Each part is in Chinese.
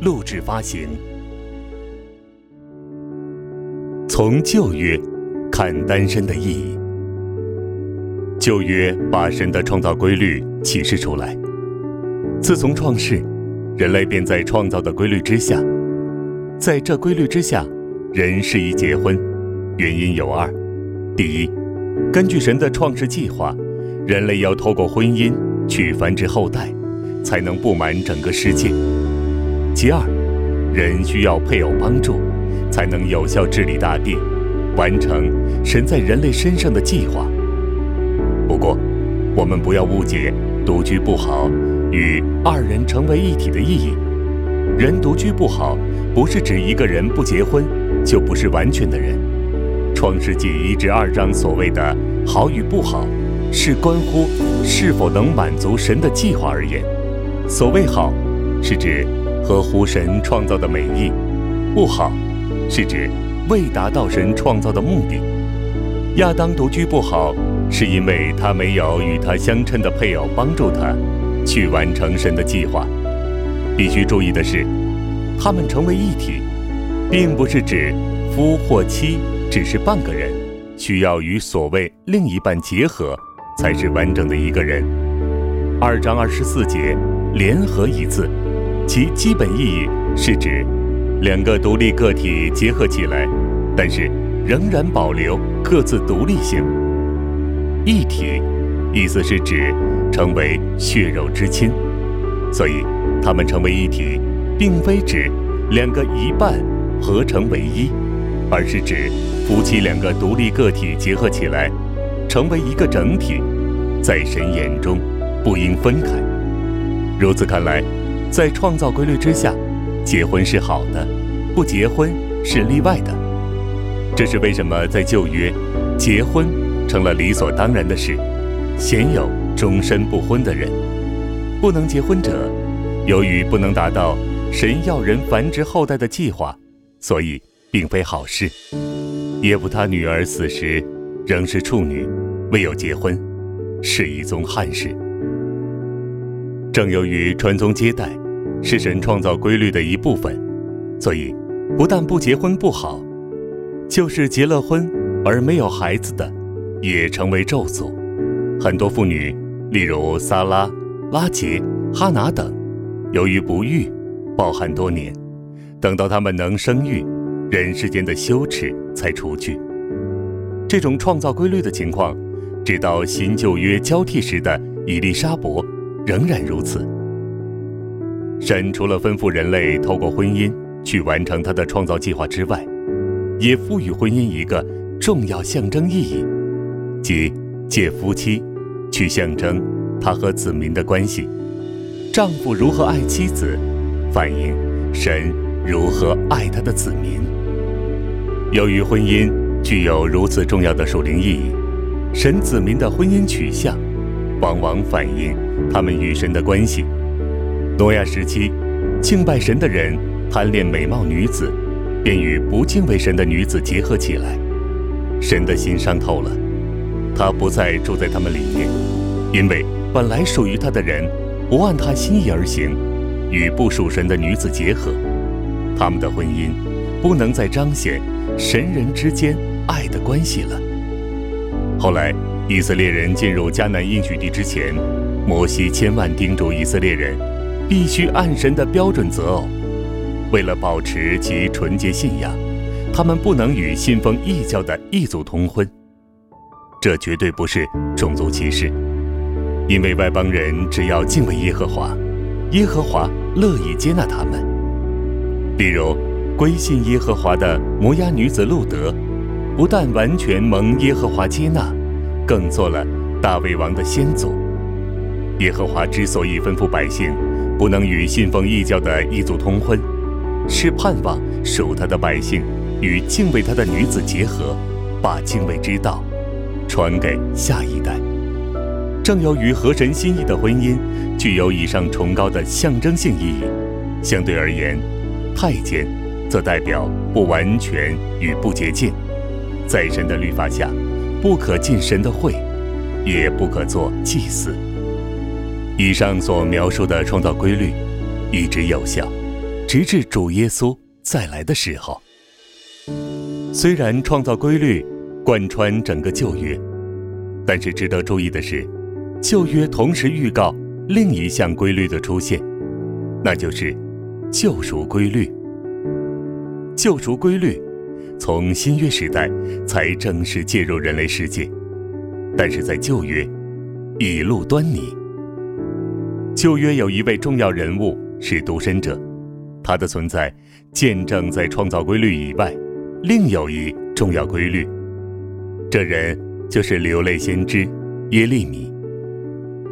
录制发行。从旧约看单身的意义，旧约把神的创造规律启示出来。自从创世，人类便在创造的规律之下，在这规律之下，人适宜结婚。原因有二：第一，根据神的创世计划，人类要透过婚姻去繁殖后代，才能布满整个世界；其二，人需要配偶帮助。才能有效治理大地，完成神在人类身上的计划。不过，我们不要误解独居不好与二人成为一体的意义。人独居不好，不是指一个人不结婚就不是完全的人。创世纪一至二章所谓的好与不好，是关乎是否能满足神的计划而言。所谓好，是指和湖神创造的美意；不好。是指未达到神创造的目的。亚当独居不好，是因为他没有与他相称的配偶帮助他去完成神的计划。必须注意的是，他们成为一体，并不是指夫或妻只是半个人，需要与所谓另一半结合才是完整的一个人。二章二十四节“联合”一字，其基本意义是指。两个独立个体结合起来，但是仍然保留各自独立性。一体，意思是指成为血肉之亲，所以他们成为一体，并非指两个一半合成为一，而是指夫妻两个独立个体结合起来，成为一个整体，在神眼中不应分开。如此看来，在创造规律之下。结婚是好的，不结婚是例外的。这是为什么在旧约，结婚成了理所当然的事，鲜有终身不婚的人。不能结婚者，由于不能达到神要人繁殖后代的计划，所以并非好事。耶夫他女儿死时仍是处女，未有结婚，是一宗憾事。正由于传宗接代。是神创造规律的一部分，所以不但不结婚不好，就是结了婚而没有孩子的，也成为咒诅。很多妇女，例如萨拉、拉杰、哈拿等，由于不育，抱憾多年，等到他们能生育，人世间的羞耻才除去。这种创造规律的情况，直到新旧约交替时的伊丽莎伯，仍然如此。神除了吩咐人类透过婚姻去完成他的创造计划之外，也赋予婚姻一个重要象征意义，即借夫妻去象征他和子民的关系。丈夫如何爱妻子，反映神如何爱他的子民。由于婚姻具有如此重要的属灵意义，神子民的婚姻取向，往往反映他们与神的关系。诺亚时期，敬拜神的人贪恋美貌女子，便与不敬畏神的女子结合起来。神的心伤透了，他不再住在他们里面，因为本来属于他的人不按他心意而行，与不属神的女子结合，他们的婚姻不能再彰显神人之间爱的关系了。后来，以色列人进入迦南应许地之前，摩西千万叮嘱以色列人。必须按神的标准择偶，为了保持其纯洁信仰，他们不能与信奉异教的异族通婚。这绝对不是种族歧视，因为外邦人只要敬畏耶和华，耶和华乐意接纳他们。比如，归信耶和华的摩押女子路德，不但完全蒙耶和华接纳，更做了大卫王的先祖。耶和华之所以吩咐百姓。不能与信奉异教的异族通婚，是盼望属他的百姓与敬畏他的女子结合，把敬畏之道传给下一代。正由于和神心意的婚姻具有以上崇高的象征性意义，相对而言，太监则代表不完全与不洁净，在神的律法下，不可进神的会，也不可做祭祀。以上所描述的创造规律，一直有效，直至主耶稣再来的时候。虽然创造规律贯穿整个旧约，但是值得注意的是，旧约同时预告另一项规律的出现，那就是救赎规律。救赎规律从新约时代才正式介入人类世界，但是在旧约已露端倪。旧约有一位重要人物是独身者，他的存在见证在创造规律以外，另有一重要规律。这人就是流泪先知耶利米。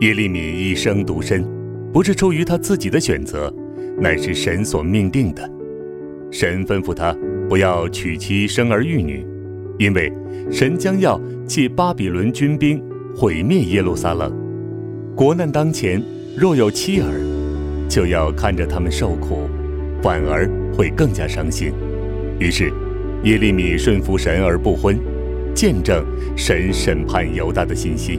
耶利米一生独身，不是出于他自己的选择，乃是神所命定的。神吩咐他不要娶妻生儿育女，因为神将要借巴比伦军兵毁灭耶路撒冷。国难当前。若有妻儿，就要看着他们受苦，反而会更加伤心。于是，耶利米顺服神而不婚，见证神审判犹大的信息。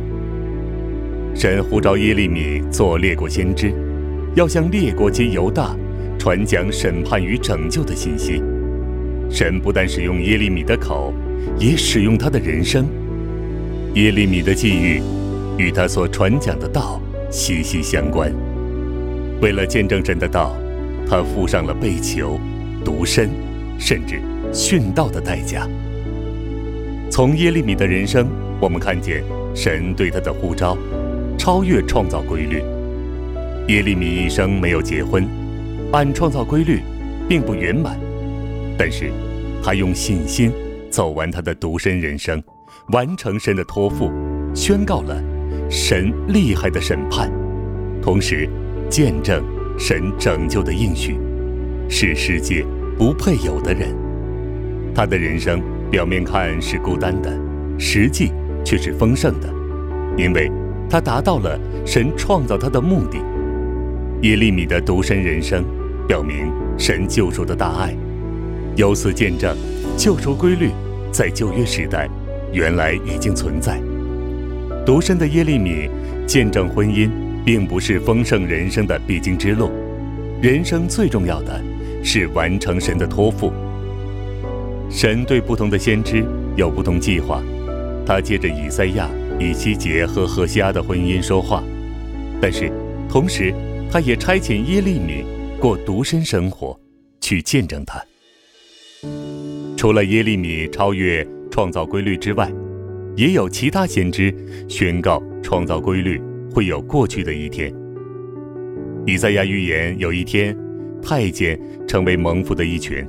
神呼召耶利米做列国先知，要向列国及犹大传讲审判与拯救的信息。神不但使用耶利米的口，也使用他的人生。耶利米的际遇，与他所传讲的道。息息相关。为了见证神的道，他付上了被囚、独身，甚至殉道的代价。从耶利米的人生，我们看见神对他的呼召，超越创造规律。耶利米一生没有结婚，按创造规律，并不圆满。但是，他用信心走完他的独身人生，完成神的托付，宣告了。神厉害的审判，同时见证神拯救的应许，是世界不配有的人。他的人生表面看是孤单的，实际却是丰盛的，因为他达到了神创造他的目的。耶利米的独身人生，表明神救赎的大爱，由此见证救赎规律在旧约时代原来已经存在。独身的耶利米见证婚姻，并不是丰盛人生的必经之路。人生最重要的是完成神的托付。神对不同的先知有不同计划，他借着以赛亚、以西结和何西阿的婚姻说话，但是同时他也差遣耶利米过独身生活，去见证他。除了耶利米超越创造规律之外。也有其他先知宣告创造规律会有过去的一天。以赛亚预言有一天，太监成为蒙福的一群。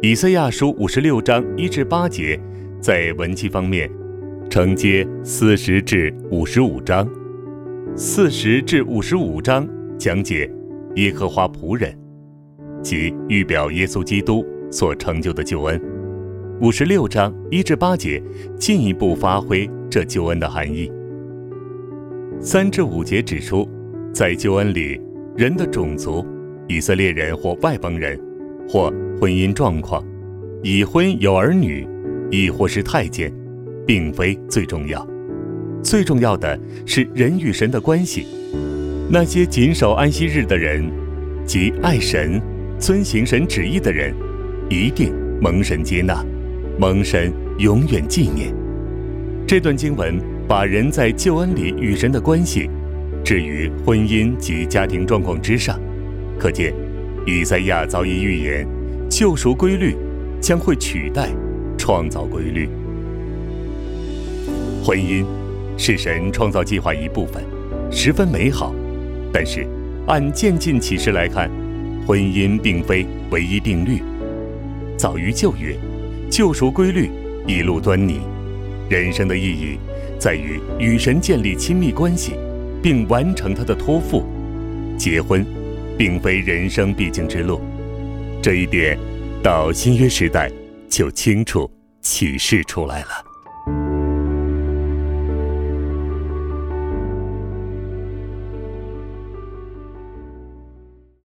以赛亚书五十六章一至八节，在文气方面承接四十至五十五章。四十至五十五章讲解耶和华仆人，即预表耶稣基督所成就的救恩。五十六章一至八节进一步发挥这救恩的含义。三至五节指出，在救恩里，人的种族，以色列人或外邦人，或婚姻状况，已婚有儿女，亦或是太监，并非最重要。最重要的是人与神的关系。那些谨守安息日的人，及爱神、遵行神旨意的人，一定蒙神接纳。蒙神永远纪念。这段经文把人在救恩里与神的关系置于婚姻及家庭状况之上，可见以赛亚早已预言救赎规律将会取代创造规律。婚姻是神创造计划一部分，十分美好。但是按渐进启示来看，婚姻并非唯一定律。早于旧约。救赎规律一路端倪，人生的意义在于与神建立亲密关系，并完成他的托付。结婚并非人生必经之路，这一点到新约时代就清楚启示出来了。